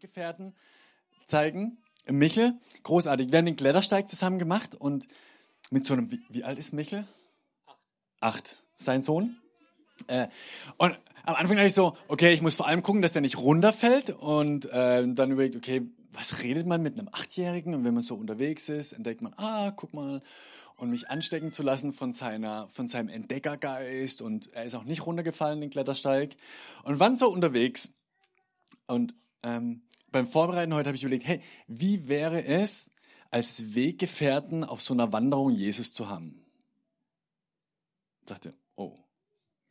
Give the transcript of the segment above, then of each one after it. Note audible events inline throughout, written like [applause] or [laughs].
Weggefährten zeigen. Michel, großartig. Wir haben den Klettersteig zusammen gemacht und mit so einem, wie, wie alt ist Michel? Acht. Acht, sein Sohn. Äh, und am Anfang dachte ich so, okay, ich muss vor allem gucken, dass der nicht runterfällt und äh, dann überlegt, okay, was redet man mit einem Achtjährigen? Und wenn man so unterwegs ist, entdeckt man, ah, guck mal, und mich anstecken zu lassen von seiner, von seinem Entdeckergeist und er ist auch nicht runtergefallen, den Klettersteig und waren so unterwegs und ähm, beim Vorbereiten heute habe ich überlegt, hey, wie wäre es, als Weggefährten auf so einer Wanderung Jesus zu haben? Ich dachte, oh,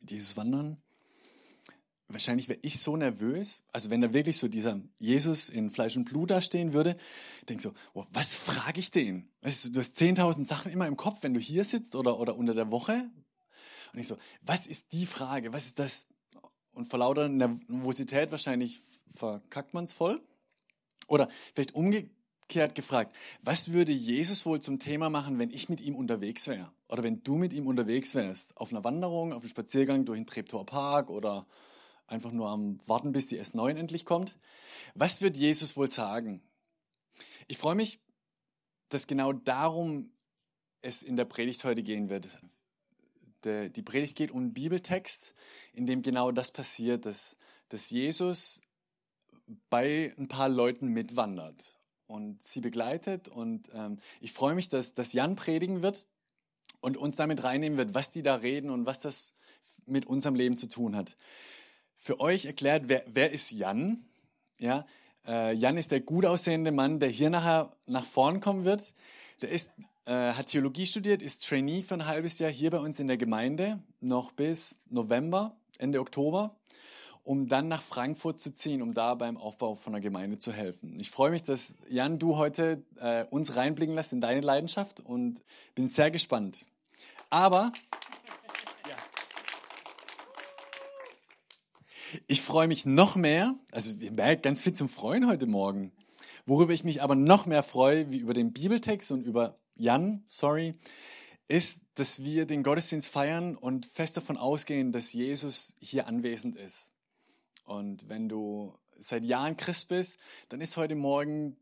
mit Jesus wandern? Wahrscheinlich wäre ich so nervös, also wenn da wirklich so dieser Jesus in Fleisch und Blut da stehen würde, denk so, oh, was frage ich den? Weißt du, du hast 10.000 Sachen immer im Kopf, wenn du hier sitzt oder, oder unter der Woche. Und ich so, was ist die Frage? Was ist das? Und vor lauter Nervosität wahrscheinlich verkackt man es voll. Oder vielleicht umgekehrt gefragt, was würde Jesus wohl zum Thema machen, wenn ich mit ihm unterwegs wäre? Oder wenn du mit ihm unterwegs wärst? Auf einer Wanderung, auf einem Spaziergang durch den Treptower Park oder einfach nur am Warten, bis die S9 endlich kommt. Was wird Jesus wohl sagen? Ich freue mich, dass genau darum es in der Predigt heute gehen wird. Die Predigt geht um einen Bibeltext, in dem genau das passiert, dass, dass Jesus bei ein paar Leuten mitwandert und sie begleitet. Und ähm, ich freue mich, dass, dass Jan predigen wird und uns damit reinnehmen wird, was die da reden und was das mit unserem Leben zu tun hat. Für euch erklärt, wer, wer ist Jan? Ja, äh, Jan ist der gut aussehende Mann, der hier nachher nach vorn kommen wird. Der ist, äh, hat Theologie studiert, ist Trainee für ein halbes Jahr hier bei uns in der Gemeinde, noch bis November, Ende Oktober um dann nach Frankfurt zu ziehen, um da beim Aufbau von einer Gemeinde zu helfen. Ich freue mich, dass Jan, du heute äh, uns reinblicken lässt in deine Leidenschaft und bin sehr gespannt. Aber ich freue mich noch mehr, also ihr merkt ganz viel zum Freuen heute Morgen. Worüber ich mich aber noch mehr freue, wie über den Bibeltext und über Jan, sorry, ist, dass wir den Gottesdienst feiern und fest davon ausgehen, dass Jesus hier anwesend ist. Und wenn du seit Jahren Christ bist, dann ist heute Morgen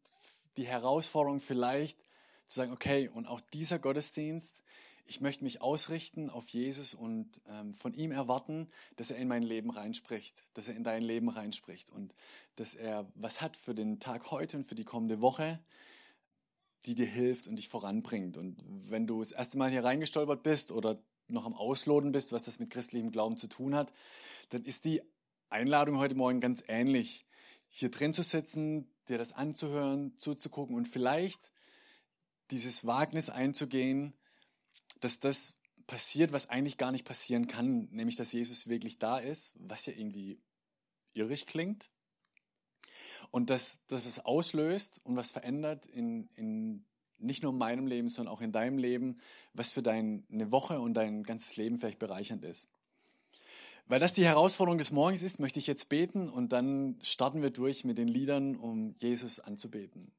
die Herausforderung vielleicht zu sagen, okay, und auch dieser Gottesdienst, ich möchte mich ausrichten auf Jesus und ähm, von ihm erwarten, dass er in mein Leben reinspricht, dass er in dein Leben reinspricht und dass er was hat für den Tag heute und für die kommende Woche, die dir hilft und dich voranbringt. Und wenn du das erste Mal hier reingestolpert bist oder noch am Ausloten bist, was das mit christlichem Glauben zu tun hat, dann ist die Einladung heute Morgen ganz ähnlich. Hier drin zu sitzen, dir das anzuhören, zuzugucken und vielleicht dieses Wagnis einzugehen, dass das passiert, was eigentlich gar nicht passieren kann, nämlich dass Jesus wirklich da ist, was ja irgendwie irrig klingt. Und dass, dass es auslöst und was verändert in, in nicht nur in meinem Leben, sondern auch in deinem Leben, was für deine Woche und dein ganzes Leben vielleicht bereichernd ist. Weil das die Herausforderung des Morgens ist, möchte ich jetzt beten und dann starten wir durch mit den Liedern, um Jesus anzubeten.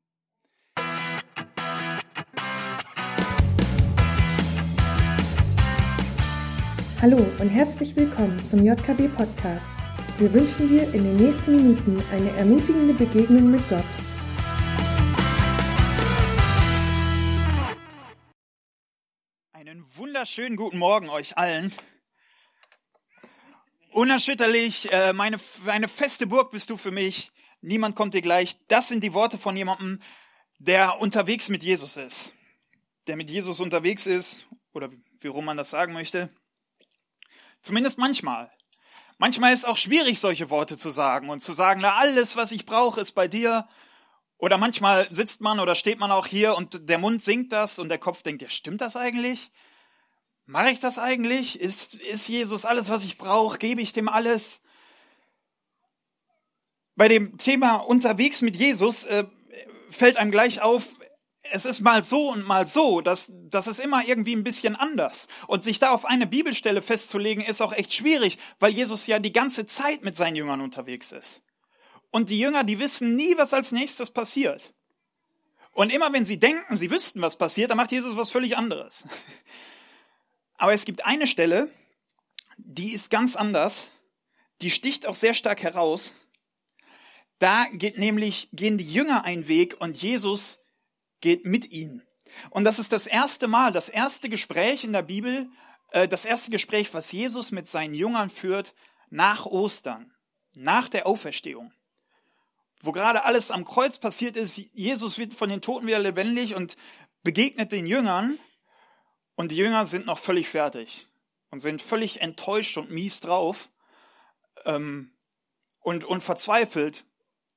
Hallo und herzlich willkommen zum JKB Podcast. Wir wünschen dir in den nächsten Minuten eine ermutigende Begegnung mit Gott. Einen wunderschönen guten Morgen euch allen. Unerschütterlich, äh, meine, eine feste Burg bist du für mich. Niemand kommt dir gleich. Das sind die Worte von jemandem, der unterwegs mit Jesus ist. Der mit Jesus unterwegs ist, oder wie rum man das sagen möchte. Zumindest manchmal. Manchmal ist es auch schwierig, solche Worte zu sagen und zu sagen, na, alles, was ich brauche, ist bei dir. Oder manchmal sitzt man oder steht man auch hier und der Mund singt das und der Kopf denkt, ja, stimmt das eigentlich? Mache ich das eigentlich? Ist, ist Jesus alles, was ich brauche? Gebe ich dem alles? Bei dem Thema unterwegs mit Jesus äh, fällt einem gleich auf, es ist mal so und mal so, das, das ist immer irgendwie ein bisschen anders. Und sich da auf eine Bibelstelle festzulegen, ist auch echt schwierig, weil Jesus ja die ganze Zeit mit seinen Jüngern unterwegs ist. Und die Jünger, die wissen nie, was als nächstes passiert. Und immer wenn sie denken, sie wüssten, was passiert, dann macht Jesus was völlig anderes. [laughs] Aber es gibt eine Stelle, die ist ganz anders, die sticht auch sehr stark heraus. Da geht nämlich, gehen die Jünger einen Weg und Jesus geht mit ihnen. Und das ist das erste Mal, das erste Gespräch in der Bibel, äh, das erste Gespräch, was Jesus mit seinen Jüngern führt nach Ostern, nach der Auferstehung. Wo gerade alles am Kreuz passiert ist, Jesus wird von den Toten wieder lebendig und begegnet den Jüngern und die Jünger sind noch völlig fertig und sind völlig enttäuscht und mies drauf ähm, und, und verzweifelt,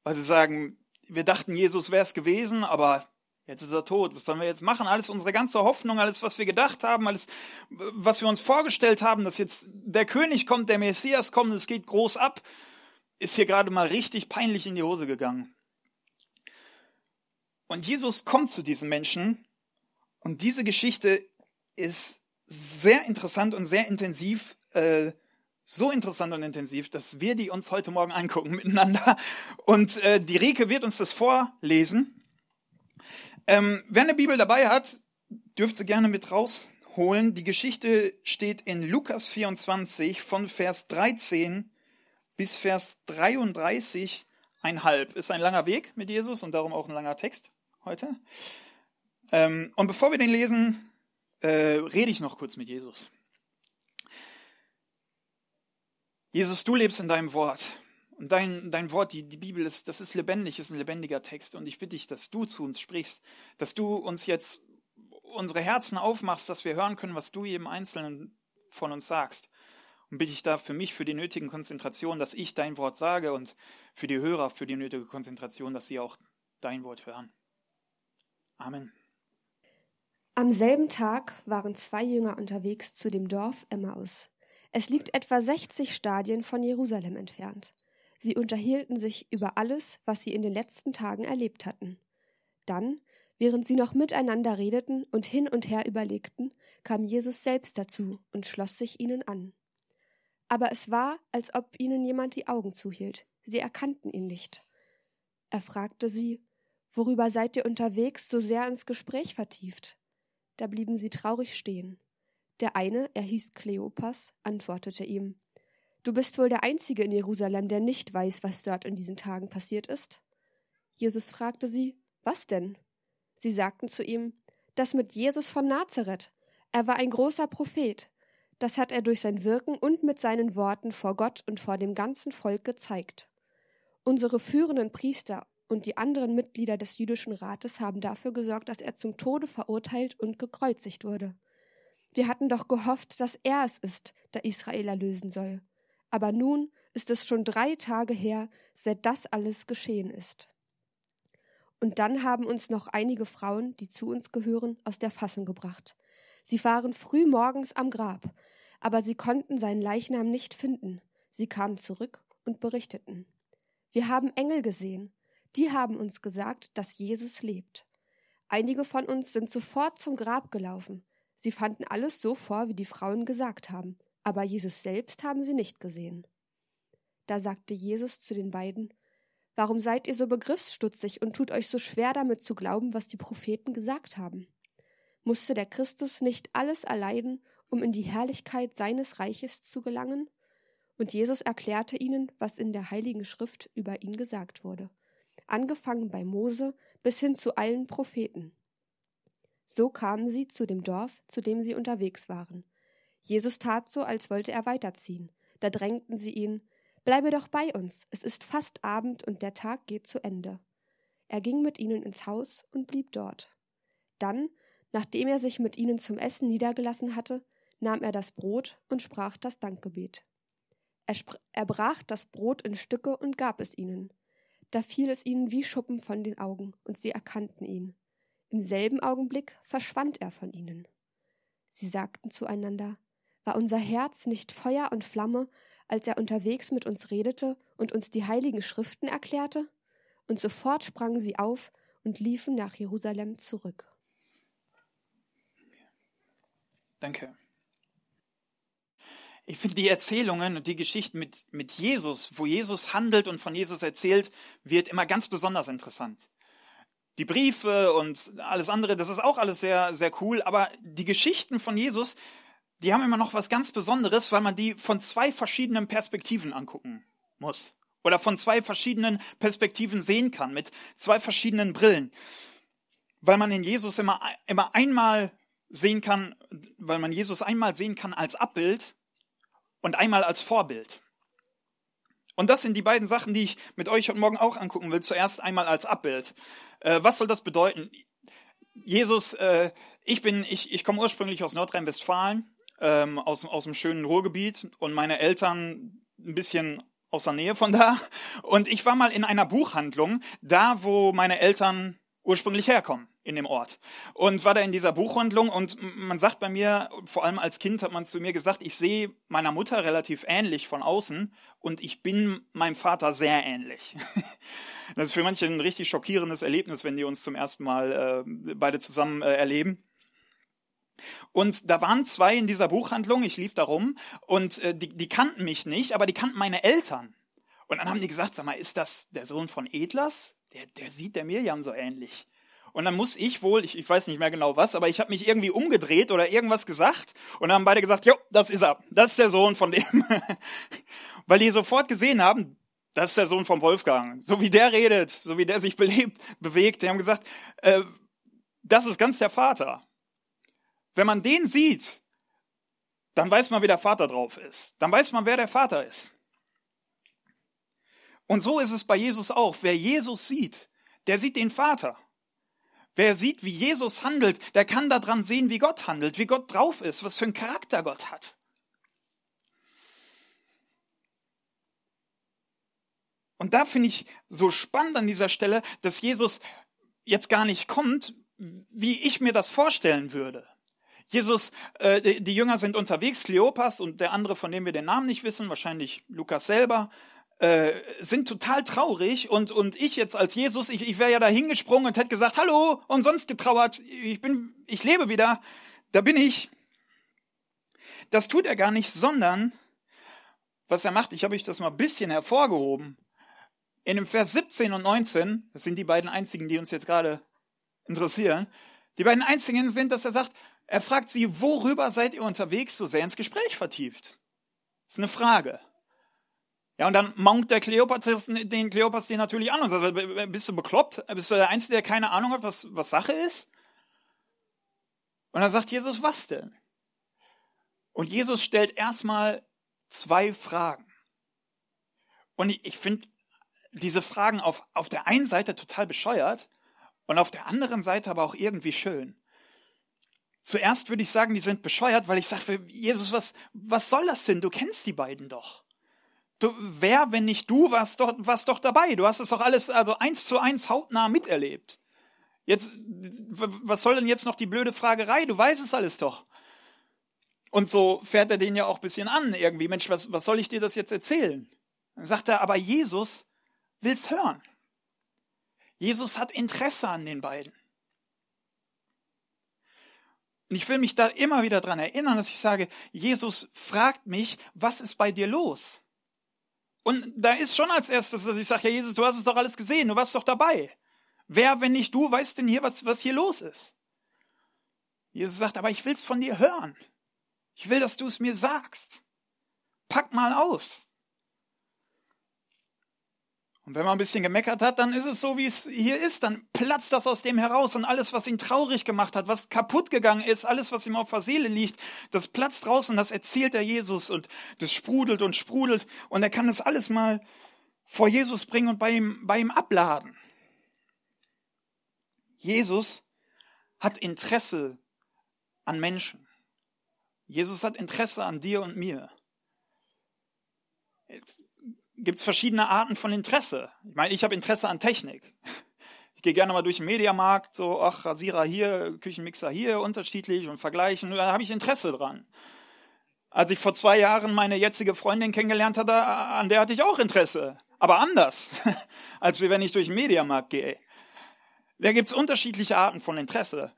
weil sie sagen, wir dachten, Jesus wäre es gewesen, aber jetzt ist er tot. Was sollen wir jetzt machen? Alles unsere ganze Hoffnung, alles, was wir gedacht haben, alles, was wir uns vorgestellt haben, dass jetzt der König kommt, der Messias kommt, es geht groß ab, ist hier gerade mal richtig peinlich in die Hose gegangen. Und Jesus kommt zu diesen Menschen und diese Geschichte ist sehr interessant und sehr intensiv, äh, so interessant und intensiv, dass wir die uns heute Morgen angucken [laughs] miteinander. Und äh, die Rike wird uns das vorlesen. Ähm, wer eine Bibel dabei hat, dürft sie gerne mit rausholen. Die Geschichte steht in Lukas 24 von Vers 13 bis Vers 33 einhalb. Ist ein langer Weg mit Jesus und darum auch ein langer Text heute. Ähm, und bevor wir den lesen, äh, rede ich noch kurz mit Jesus. Jesus, du lebst in deinem Wort. Und dein, dein Wort, die, die Bibel, ist, das ist lebendig, ist ein lebendiger Text. Und ich bitte dich, dass du zu uns sprichst, dass du uns jetzt unsere Herzen aufmachst, dass wir hören können, was du jedem Einzelnen von uns sagst. Und bitte ich da für mich, für die nötigen Konzentration, dass ich dein Wort sage und für die Hörer, für die nötige Konzentration, dass sie auch dein Wort hören. Amen. Am selben Tag waren zwei Jünger unterwegs zu dem Dorf Emmaus. Es liegt etwa 60 Stadien von Jerusalem entfernt. Sie unterhielten sich über alles, was sie in den letzten Tagen erlebt hatten. Dann, während sie noch miteinander redeten und hin und her überlegten, kam Jesus selbst dazu und schloss sich ihnen an. Aber es war, als ob ihnen jemand die Augen zuhielt. Sie erkannten ihn nicht. Er fragte sie, Worüber seid ihr unterwegs so sehr ins Gespräch vertieft? Da blieben sie traurig stehen. Der eine, er hieß Kleopas, antwortete ihm Du bist wohl der Einzige in Jerusalem, der nicht weiß, was dort in diesen Tagen passiert ist. Jesus fragte sie Was denn? Sie sagten zu ihm Das mit Jesus von Nazareth. Er war ein großer Prophet. Das hat er durch sein Wirken und mit seinen Worten vor Gott und vor dem ganzen Volk gezeigt. Unsere führenden Priester und die anderen Mitglieder des jüdischen Rates haben dafür gesorgt, dass er zum Tode verurteilt und gekreuzigt wurde. Wir hatten doch gehofft, dass er es ist, der Israel erlösen soll. Aber nun ist es schon drei Tage her, seit das alles geschehen ist. Und dann haben uns noch einige Frauen, die zu uns gehören, aus der Fassung gebracht. Sie waren früh morgens am Grab, aber sie konnten seinen Leichnam nicht finden. Sie kamen zurück und berichteten. Wir haben Engel gesehen, die haben uns gesagt, dass Jesus lebt. Einige von uns sind sofort zum Grab gelaufen. Sie fanden alles so vor, wie die Frauen gesagt haben, aber Jesus selbst haben sie nicht gesehen. Da sagte Jesus zu den beiden Warum seid ihr so begriffsstutzig und tut euch so schwer damit zu glauben, was die Propheten gesagt haben? Musste der Christus nicht alles erleiden, um in die Herrlichkeit seines Reiches zu gelangen? Und Jesus erklärte ihnen, was in der heiligen Schrift über ihn gesagt wurde angefangen bei Mose bis hin zu allen Propheten. So kamen sie zu dem Dorf, zu dem sie unterwegs waren. Jesus tat so, als wollte er weiterziehen. Da drängten sie ihn Bleibe doch bei uns, es ist fast Abend und der Tag geht zu Ende. Er ging mit ihnen ins Haus und blieb dort. Dann, nachdem er sich mit ihnen zum Essen niedergelassen hatte, nahm er das Brot und sprach das Dankgebet. Er, er brach das Brot in Stücke und gab es ihnen. Da fiel es ihnen wie Schuppen von den Augen, und sie erkannten ihn. Im selben Augenblick verschwand er von ihnen. Sie sagten zueinander War unser Herz nicht Feuer und Flamme, als er unterwegs mit uns redete und uns die heiligen Schriften erklärte? Und sofort sprangen sie auf und liefen nach Jerusalem zurück. Danke. Ich finde die Erzählungen und die Geschichten mit, mit Jesus, wo Jesus handelt und von Jesus erzählt, wird immer ganz besonders interessant. Die Briefe und alles andere, das ist auch alles sehr, sehr cool, aber die Geschichten von Jesus, die haben immer noch was ganz Besonderes, weil man die von zwei verschiedenen Perspektiven angucken muss oder von zwei verschiedenen Perspektiven sehen kann, mit zwei verschiedenen Brillen. Weil man in Jesus immer, immer einmal sehen kann, weil man Jesus einmal sehen kann als Abbild und einmal als Vorbild. Und das sind die beiden Sachen, die ich mit euch heute Morgen auch angucken will. Zuerst einmal als Abbild. Äh, was soll das bedeuten? Jesus, äh, ich bin, ich, ich komme ursprünglich aus Nordrhein-Westfalen, ähm, aus, aus dem schönen Ruhrgebiet und meine Eltern ein bisschen aus der Nähe von da. Und ich war mal in einer Buchhandlung, da wo meine Eltern ursprünglich herkommen in dem Ort. Und war da in dieser Buchhandlung und man sagt bei mir, vor allem als Kind hat man zu mir gesagt, ich sehe meiner Mutter relativ ähnlich von außen und ich bin meinem Vater sehr ähnlich. [laughs] Das ist für manche ein richtig schockierendes Erlebnis, wenn die uns zum ersten Mal äh, beide zusammen äh, erleben. Und da waren zwei in dieser Buchhandlung, ich lief da rum und äh, die, die kannten mich nicht, aber die kannten meine Eltern. Und dann haben die gesagt, sag mal, ist das der Sohn von Edlers? Der, der sieht der Mirjam so ähnlich. Und dann muss ich wohl, ich, ich weiß nicht mehr genau was, aber ich habe mich irgendwie umgedreht oder irgendwas gesagt und dann haben beide gesagt, jo, das ist er, das ist der Sohn von dem. [laughs] Weil die sofort gesehen haben, das ist der Sohn von Wolfgang. So wie der redet, so wie der sich belebt, bewegt. Die haben gesagt, äh, das ist ganz der Vater. Wenn man den sieht, dann weiß man, wie der Vater drauf ist. Dann weiß man, wer der Vater ist. Und so ist es bei Jesus auch. Wer Jesus sieht, der sieht den Vater. Wer sieht, wie Jesus handelt, der kann daran sehen, wie Gott handelt, wie Gott drauf ist, was für einen Charakter Gott hat. Und da finde ich so spannend an dieser Stelle, dass Jesus jetzt gar nicht kommt, wie ich mir das vorstellen würde. Jesus, äh, die Jünger sind unterwegs, Kleopas und der andere, von dem wir den Namen nicht wissen, wahrscheinlich Lukas selber, äh, sind total traurig und, und ich jetzt als Jesus, ich, ich wäre ja da hingesprungen und hätte gesagt, hallo, umsonst getrauert, ich bin, ich lebe wieder, da bin ich. Das tut er gar nicht, sondern was er macht, ich habe euch das mal ein bisschen hervorgehoben. In dem Vers 17 und 19, das sind die beiden einzigen, die uns jetzt gerade interessieren, die beiden einzigen sind, dass er sagt, er fragt sie, worüber seid ihr unterwegs, so sehr ins Gespräch vertieft? Das ist eine Frage. Ja, und dann maunt der Kleopas den Kleopas den natürlich an und sagt, bist du bekloppt? Bist du der Einzige, der keine Ahnung hat, was, was Sache ist? Und dann sagt Jesus, was denn? Und Jesus stellt erstmal zwei Fragen. Und ich, ich finde diese Fragen auf, auf der einen Seite total bescheuert und auf der anderen Seite aber auch irgendwie schön. Zuerst würde ich sagen, die sind bescheuert, weil ich sage, Jesus, was, was soll das denn? Du kennst die beiden doch. Du, wer, wenn nicht du, warst doch, warst doch dabei. Du hast es doch alles also eins zu eins hautnah miterlebt. Jetzt, was soll denn jetzt noch die blöde Fragerei? Du weißt es alles doch. Und so fährt er den ja auch ein bisschen an, irgendwie. Mensch, was, was soll ich dir das jetzt erzählen? Dann sagt er, aber Jesus will's hören. Jesus hat Interesse an den beiden. Und ich will mich da immer wieder dran erinnern, dass ich sage, Jesus fragt mich, was ist bei dir los? Und da ist schon als erstes, dass ich sage, ja Jesus, du hast es doch alles gesehen, du warst doch dabei. Wer, wenn nicht du, weiß denn hier, was, was hier los ist? Jesus sagt, aber ich will es von dir hören. Ich will, dass du es mir sagst. Pack mal aus. Und wenn man ein bisschen gemeckert hat, dann ist es so, wie es hier ist. Dann platzt das aus dem heraus und alles, was ihn traurig gemacht hat, was kaputt gegangen ist, alles, was ihm auf der Seele liegt, das platzt raus und das erzählt er Jesus und das sprudelt und sprudelt und er kann das alles mal vor Jesus bringen und bei ihm, bei ihm abladen. Jesus hat Interesse an Menschen. Jesus hat Interesse an dir und mir. Jetzt gibt es verschiedene Arten von Interesse. Ich meine, ich habe Interesse an Technik. [laughs] Ich gehe gerne mal durch den Mediamarkt, so, ach, Rasierer hier, Küchenmixer hier, unterschiedlich und vergleichen. Da habe ich Interesse dran. Als ich vor zwei Jahren meine jetzige Freundin kennengelernt hatte, an der hatte ich auch Interesse. Aber anders, [laughs] als wenn ich durch den Mediamarkt gehe. Da gibt es unterschiedliche Arten von Interesse.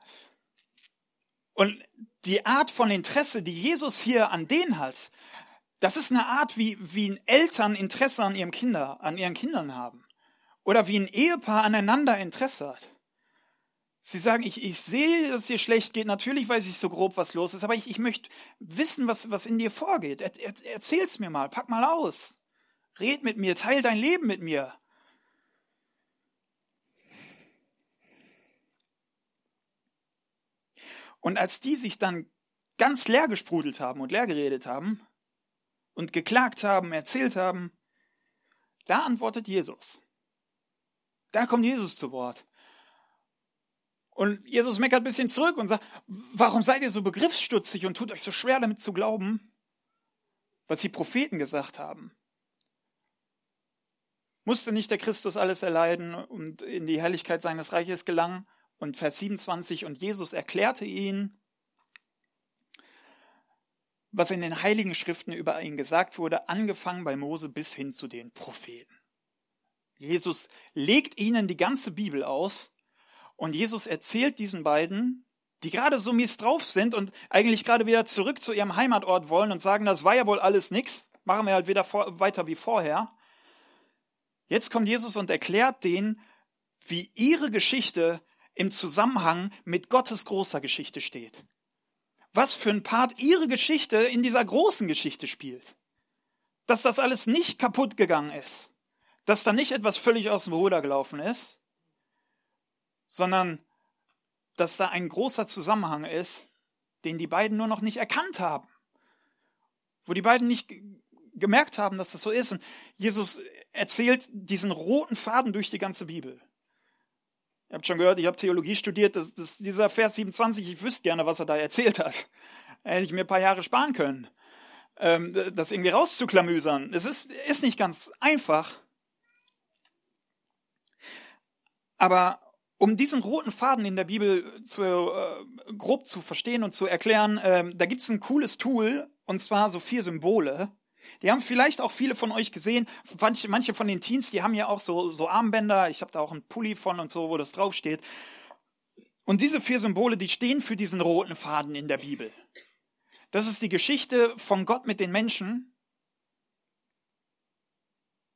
Und die Art von Interesse, die Jesus hier an denen hat, das ist eine Art, wie, wie Eltern Interesse an ihrem Kinder, an ihren Kindern haben. Oder wie ein Ehepaar aneinander Interesse hat. Sie sagen, ich, ich sehe, dass es dir schlecht geht. Natürlich weiß ich so grob, was los ist, aber ich, ich möchte wissen, was, was in dir vorgeht. Er, er, erzähl's mir mal, pack mal aus. Red mit mir, teil dein Leben mit mir. Und als die sich dann ganz leer gesprudelt haben und leer geredet haben und geklagt haben, erzählt haben, da antwortet Jesus. Da kommt Jesus zu Wort. Und Jesus meckert ein bisschen zurück und sagt, warum seid ihr so begriffsstutzig und tut euch so schwer damit zu glauben, was die Propheten gesagt haben? Musste nicht der Christus alles erleiden und in die Herrlichkeit seines Reiches gelangen? Und Vers 27, und Jesus erklärte ihn, was in den heiligen Schriften über ihn gesagt wurde, angefangen bei Mose bis hin zu den Propheten. Jesus legt ihnen die ganze Bibel aus und Jesus erzählt diesen beiden, die gerade so mies drauf sind und eigentlich gerade wieder zurück zu ihrem Heimatort wollen und sagen, das war ja wohl alles nix, machen wir halt wieder vor, weiter wie vorher. Jetzt kommt Jesus und erklärt denen, wie ihre Geschichte im Zusammenhang mit Gottes großer Geschichte steht. Was für ein Part ihre Geschichte in dieser großen Geschichte spielt. Dass das alles nicht kaputt gegangen ist. Dass da nicht etwas völlig aus dem Ruder gelaufen ist, sondern dass da ein großer Zusammenhang ist, den die beiden nur noch nicht erkannt haben. Wo die beiden nicht gemerkt haben, dass das so ist. Und Jesus erzählt diesen roten Faden durch die ganze Bibel. Ihr habt schon gehört, ich habe Theologie studiert, das, das, dieser Vers 27, ich wüsste gerne, was er da erzählt hat. Hätte ich mir ein paar Jahre sparen können, ähm, das irgendwie rauszuklamüsern. Es ist, ist nicht ganz einfach. Aber um diesen roten Faden in der Bibel zu, äh, grob zu verstehen und zu erklären, äh, da gibt es ein cooles Tool, und zwar so vier Symbole. Die haben vielleicht auch viele von euch gesehen. Manche, manche von den Teens, die haben ja auch so, so Armbänder. Ich habe da auch einen Pulli von und so, wo das draufsteht. Und diese vier Symbole, die stehen für diesen roten Faden in der Bibel. Das ist die Geschichte von Gott mit den Menschen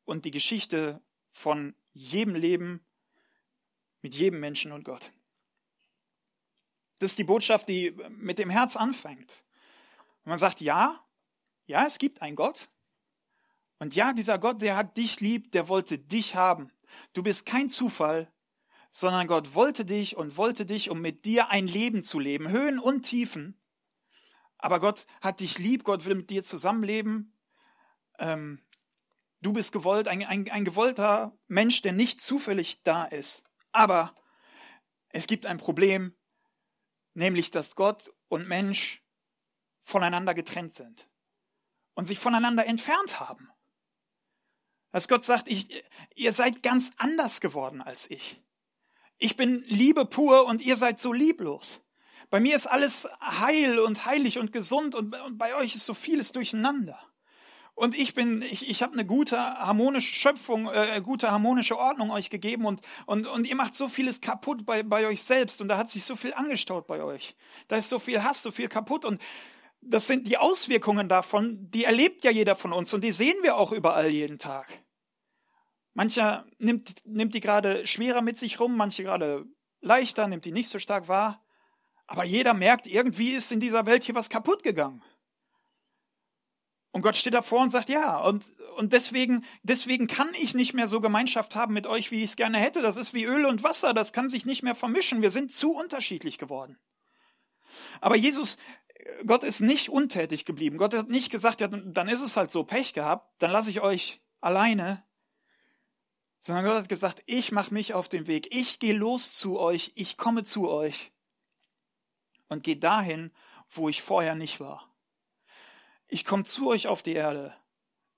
und die Geschichte von jedem Leben mit jedem Menschen und Gott. Das ist die Botschaft, die mit dem Herz anfängt. Und man sagt, ja, ja, es gibt einen Gott. Und ja, dieser Gott, der hat dich lieb, der wollte dich haben. Du bist kein Zufall, sondern Gott wollte dich und wollte dich, um mit dir ein Leben zu leben, Höhen und Tiefen. Aber Gott hat dich lieb, Gott will mit dir zusammenleben. Ähm, du bist gewollt, ein, ein, ein gewollter Mensch, der nicht zufällig da ist. Aber es gibt ein Problem, nämlich dass Gott und Mensch voneinander getrennt sind und sich voneinander entfernt haben. Dass Gott sagt, ich, ihr seid ganz anders geworden als ich. Ich bin Liebe pur und ihr seid so lieblos. Bei mir ist alles heil und heilig und gesund und, bei euch ist so vieles durcheinander. Und ich bin, ich, ich habe eine gute harmonische Schöpfung, äh, gute harmonische Ordnung euch gegeben und, und, und ihr macht so vieles kaputt bei, bei euch selbst und da hat sich so viel angestaut bei euch. Da ist so viel Hass, so viel kaputt und das sind die Auswirkungen davon, die erlebt ja jeder von uns und die sehen wir auch überall jeden Tag. Mancher nimmt, nimmt die gerade schwerer mit sich rum, manche gerade leichter, nimmt die nicht so stark wahr. Aber jeder merkt, irgendwie ist in dieser Welt hier was kaputt gegangen. Und Gott steht davor und sagt, ja, und, und deswegen, deswegen kann ich nicht mehr so Gemeinschaft haben mit euch, wie ich es gerne hätte. Das ist wie Öl und Wasser, das kann sich nicht mehr vermischen. Wir sind zu unterschiedlich geworden. Aber Jesus, Gott ist nicht untätig geblieben. Gott hat nicht gesagt, ja, dann ist es halt so Pech gehabt, dann lasse ich euch alleine. Sondern Gott hat gesagt, ich mache mich auf den Weg. Ich gehe los zu euch. Ich komme zu euch. Und gehe dahin, wo ich vorher nicht war. Ich komme zu euch auf die Erde.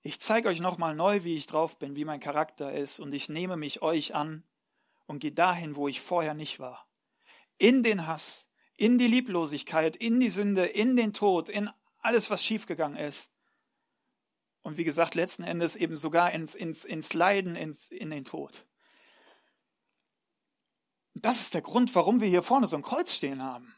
Ich zeige euch nochmal neu, wie ich drauf bin, wie mein Charakter ist, und ich nehme mich euch an und gehe dahin, wo ich vorher nicht war. In den Hass, in die Lieblosigkeit, in die Sünde, in den Tod, in alles, was schiefgegangen ist. Und wie gesagt, letzten Endes eben sogar ins, ins, ins Leiden, ins, in den Tod. Das ist der Grund, warum wir hier vorne so ein Kreuz stehen haben.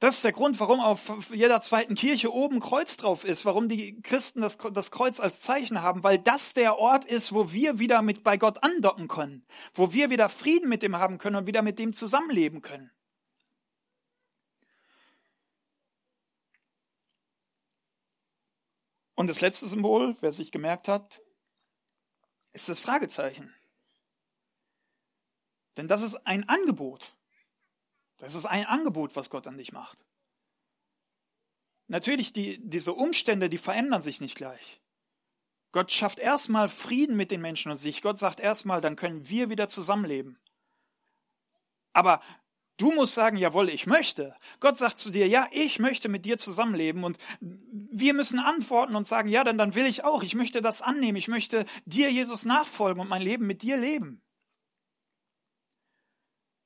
Das ist der Grund, warum auf jeder zweiten Kirche oben Kreuz drauf ist, warum die Christen das, das, Kreuz als Zeichen haben, weil das der Ort ist, wo wir wieder mit bei Gott andocken können, wo wir wieder Frieden mit dem haben können und wieder mit dem zusammenleben können. Und das letzte Symbol, wer sich gemerkt hat, ist das Fragezeichen. Denn das ist ein Angebot. Das ist ein Angebot, was Gott an dich macht. Natürlich, die, diese Umstände, die verändern sich nicht gleich. Gott schafft erstmal Frieden mit den Menschen und sich. Gott sagt erstmal, dann können wir wieder zusammenleben. Aber du musst sagen, jawohl, ich möchte. Gott sagt zu dir, ja, ich möchte mit dir zusammenleben und wir müssen antworten und sagen, ja, dann, dann will ich auch. Ich möchte das annehmen. Ich möchte dir, Jesus, nachfolgen und mein Leben mit dir leben.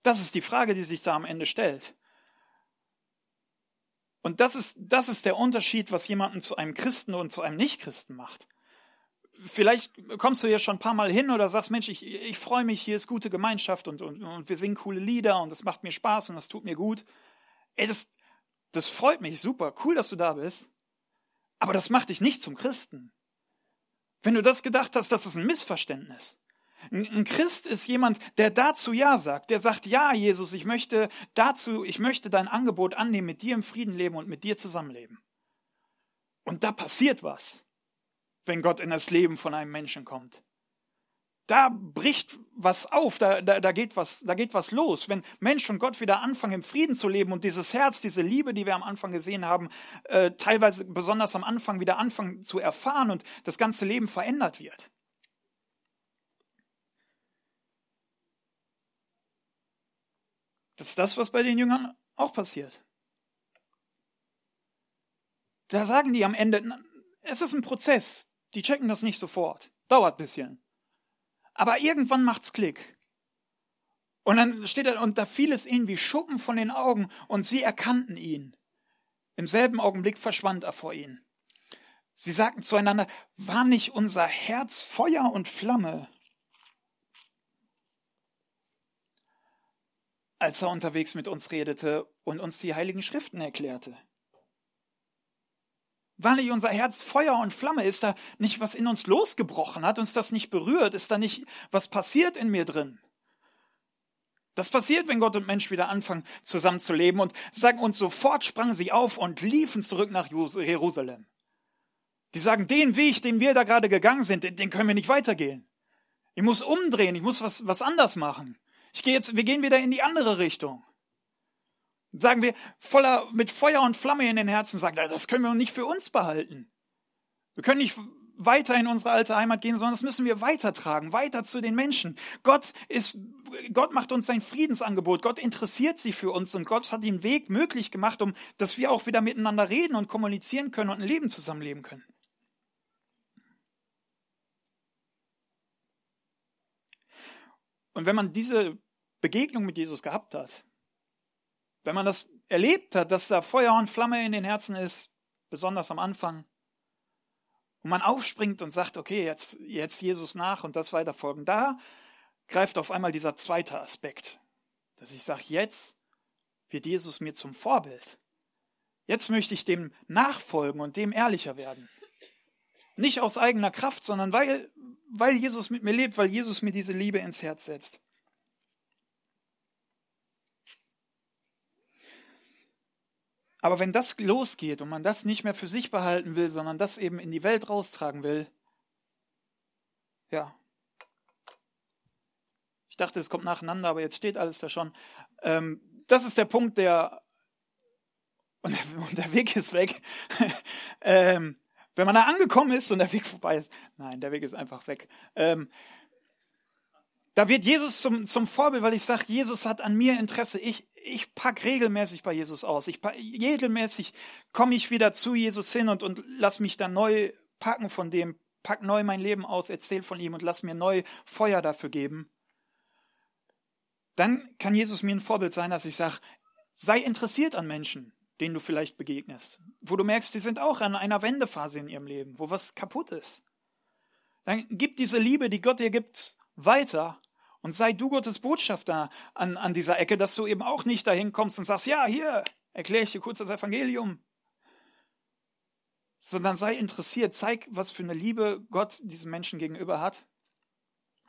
Das ist die Frage, die sich da am Ende stellt. Und das ist, das ist der Unterschied, was jemanden zu einem Christen und zu einem Nichtchristen macht. Vielleicht kommst du ja schon ein paar Mal hin oder sagst, Mensch, ich, ich freue mich, hier ist gute Gemeinschaft und, und, und wir singen coole Lieder und es macht mir Spaß und das tut mir gut. Ey, das, das freut mich, super, cool, dass du da bist. Aber das macht dich nicht zum Christen. Wenn du das gedacht hast, das ist ein Missverständnis. Ein Christ ist jemand, der dazu Ja sagt, der sagt, ja, Jesus, ich möchte dazu, ich möchte dein Angebot annehmen, mit dir im Frieden leben und mit dir zusammenleben. Und da passiert was, wenn Gott in das Leben von einem Menschen kommt. Da bricht was auf, da, da, da, geht was, da geht was los. Wenn Mensch und Gott wieder anfangen, im Frieden zu leben und dieses Herz, diese Liebe, die wir am Anfang gesehen haben, äh, teilweise besonders am Anfang wieder anfangen zu erfahren und das ganze Leben verändert wird. Das ist das, was bei den Jüngern auch passiert. Da sagen die am Ende, es ist ein Prozess. Die checken das nicht sofort. Dauert ein bisschen. Aber irgendwann macht's Klick. Und dann steht er, und da fiel es ihnen wie Schuppen von den Augen, und sie erkannten ihn. Im selben Augenblick verschwand er vor ihnen. Sie sagten zueinander, war nicht unser Herz Feuer und Flamme, als er unterwegs mit uns redete und uns die heiligen Schriften erklärte. War nicht unser Herz Feuer und Flamme? Ist da nicht was in uns losgebrochen? Hat uns das nicht berührt? Ist da nicht was passiert in mir drin? Das passiert, wenn Gott und Mensch wieder anfangen zusammenzuleben und sagen uns sofort sprangen sie auf und liefen zurück nach Jerusalem. Die sagen, den Weg, den wir da gerade gegangen sind, den können wir nicht weitergehen. Ich muss umdrehen, ich muss was, was anders machen. Ich gehe jetzt, wir gehen wieder in die andere Richtung. Sagen wir voller, mit Feuer und Flamme in den Herzen, sagen, das können wir nicht für uns behalten. Wir können nicht weiter in unsere alte Heimat gehen, sondern das müssen wir weitertragen, weiter zu den Menschen. Gott ist, Gott macht uns sein Friedensangebot. Gott interessiert sich für uns und Gott hat den Weg möglich gemacht, um, dass wir auch wieder miteinander reden und kommunizieren können und ein Leben zusammenleben können. Und wenn man diese Begegnung mit Jesus gehabt hat, wenn man das erlebt hat, dass da Feuer und Flamme in den Herzen ist, besonders am Anfang, und man aufspringt und sagt, okay, jetzt, jetzt Jesus nach und das weiterfolgen, da greift auf einmal dieser zweite Aspekt, dass ich sage, jetzt wird Jesus mir zum Vorbild. Jetzt möchte ich dem nachfolgen und dem ehrlicher werden. Nicht aus eigener Kraft, sondern weil, weil Jesus mit mir lebt, weil Jesus mir diese Liebe ins Herz setzt. Aber wenn das losgeht und man das nicht mehr für sich behalten will, sondern das eben in die Welt raustragen will, ja. Ich dachte, es kommt nacheinander, aber jetzt steht alles da schon. Ähm, das ist der Punkt, der und der, und der Weg ist weg. [laughs] ähm, wenn man da angekommen ist und der Weg vorbei ist, nein, der Weg ist einfach weg. Ähm, da wird Jesus zum, zum Vorbild, weil ich sage, Jesus hat an mir Interesse. Ich, ich pack regelmäßig bei Jesus aus. Ich pack, regelmäßig komme ich wieder zu Jesus hin und, und lass mich dann neu packen von dem, pack neu mein Leben aus, erzähl von ihm und lass mir neu Feuer dafür geben. Dann kann Jesus mir ein Vorbild sein, dass ich sage, sei interessiert an Menschen, denen du vielleicht begegnest, wo du merkst, die sind auch an einer Wendephase in ihrem Leben, wo was kaputt ist. Dann gib diese Liebe, die Gott dir gibt, weiter und sei du Gottes Botschafter an, an dieser Ecke, dass du eben auch nicht dahin kommst und sagst, ja, hier, erkläre ich dir kurz das Evangelium. Sondern sei interessiert, zeig, was für eine Liebe Gott diesem Menschen gegenüber hat.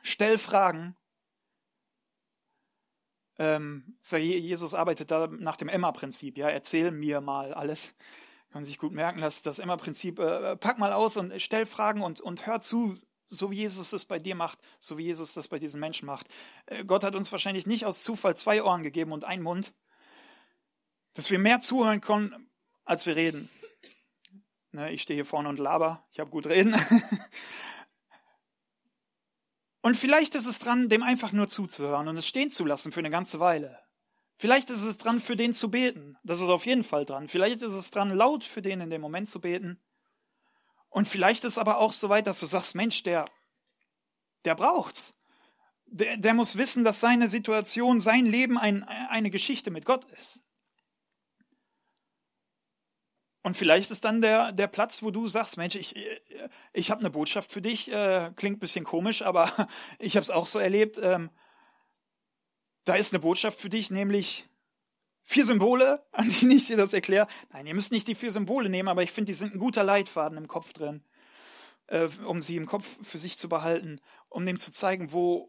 Stell Fragen. Ähm, Jesus arbeitet da nach dem Emma-Prinzip. Ja, erzähl mir mal alles. Kann man sich gut merken, dass das Emma-Prinzip, äh, pack mal aus und stell Fragen und, und hör zu, so wie Jesus es bei dir macht, so wie Jesus das bei diesen Menschen macht. Äh, Gott hat uns wahrscheinlich nicht aus Zufall zwei Ohren gegeben und einen Mund, dass wir mehr zuhören können, als wir reden. Ne, ich stehe hier vorne und laber, ich habe gut reden. [laughs] Und vielleicht ist es dran, dem einfach nur zuzuhören und es stehen zu lassen für eine ganze Weile. Vielleicht ist es dran, für den zu beten. Das ist auf jeden Fall dran. Vielleicht ist es dran, laut für den in dem Moment zu beten. Und vielleicht ist aber auch so weit, dass du sagst, Mensch, der, der braucht's. Der, der muss wissen, dass seine Situation, sein Leben ein, eine Geschichte mit Gott ist. Und vielleicht ist dann der, der Platz, wo du sagst, Mensch, ich, ich habe eine Botschaft für dich, äh, klingt ein bisschen komisch, aber [laughs] ich habe es auch so erlebt. Ähm, da ist eine Botschaft für dich, nämlich vier Symbole, [laughs] an denen ich dir das erkläre. Nein, ihr müsst nicht die vier Symbole nehmen, aber ich finde, die sind ein guter Leitfaden im Kopf drin, äh, um sie im Kopf für sich zu behalten, um dem zu zeigen, wo,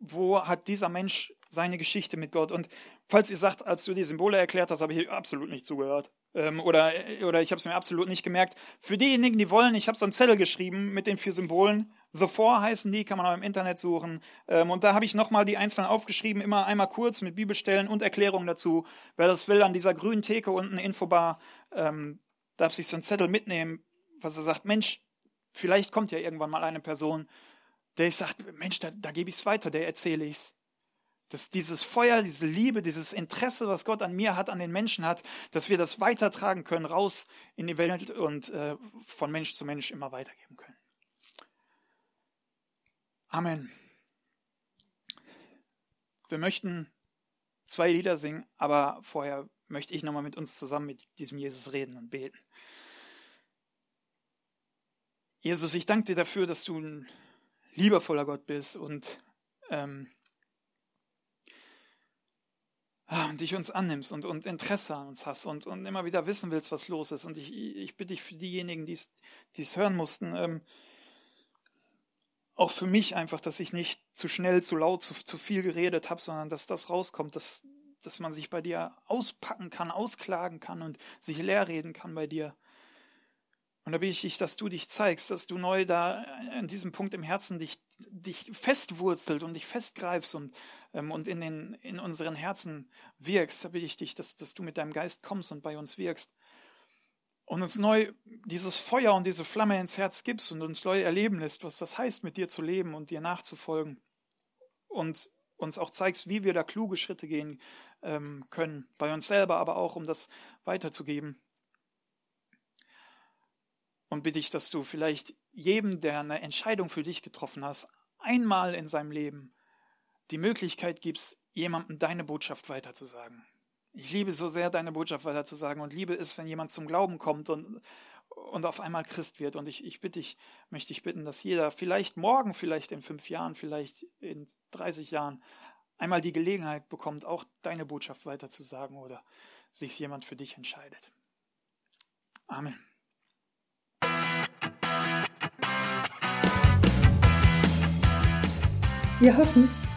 wo hat dieser Mensch seine Geschichte mit Gott. Und falls ihr sagt, als du die Symbole erklärt hast, habe ich absolut nicht zugehört. Ähm, oder, oder ich habe es mir absolut nicht gemerkt. Für diejenigen, die wollen, ich habe so einen Zettel geschrieben mit den vier Symbolen. The Four heißen die, kann man auch im Internet suchen. Ähm, und da habe ich nochmal die einzelnen aufgeschrieben, immer einmal kurz mit Bibelstellen und Erklärungen dazu. Wer das will, an dieser grünen Theke unten, Infobar, ähm, darf sich so einen Zettel mitnehmen, was er sagt, Mensch, vielleicht kommt ja irgendwann mal eine Person, der ich sagt, Mensch, da, da gebe ich es weiter, der erzähle ich es dass dieses Feuer, diese Liebe, dieses Interesse, was Gott an mir hat, an den Menschen hat, dass wir das weitertragen können, raus in die Welt und äh, von Mensch zu Mensch immer weitergeben können. Amen. Wir möchten zwei Lieder singen, aber vorher möchte ich nochmal mit uns zusammen mit diesem Jesus reden und beten. Jesus, ich danke dir dafür, dass du ein liebevoller Gott bist und ähm, Ah, und dich uns annimmst und, und Interesse an uns hast und, und immer wieder wissen willst, was los ist. Und ich, ich bitte dich für diejenigen, die es hören mussten, ähm, auch für mich einfach, dass ich nicht zu schnell, zu laut, zu, zu viel geredet habe, sondern dass das rauskommt, dass, dass man sich bei dir auspacken kann, ausklagen kann und sich leer reden kann bei dir. Und da bitte ich dich, dass du dich zeigst, dass du neu da an diesem Punkt im Herzen dich, dich festwurzelt und dich festgreifst und, ähm, und in, den, in unseren Herzen wirkst. Da bitte ich dich, dass, dass du mit deinem Geist kommst und bei uns wirkst. Und uns neu dieses Feuer und diese Flamme ins Herz gibst und uns neu erleben lässt, was das heißt, mit dir zu leben und dir nachzufolgen. Und uns auch zeigst, wie wir da kluge Schritte gehen ähm, können, bei uns selber, aber auch, um das weiterzugeben. Und bitte ich, dass du vielleicht jedem, der eine Entscheidung für dich getroffen hast, einmal in seinem Leben die Möglichkeit gibst, jemandem deine Botschaft weiterzusagen. Ich liebe so sehr, deine Botschaft weiterzusagen und liebe es, wenn jemand zum Glauben kommt und, und auf einmal Christ wird. Und ich, ich bitte dich, möchte ich bitten, dass jeder vielleicht morgen, vielleicht in fünf Jahren, vielleicht in 30 Jahren einmal die Gelegenheit bekommt, auch deine Botschaft weiterzusagen oder sich jemand für dich entscheidet. Amen. Wir hoffen,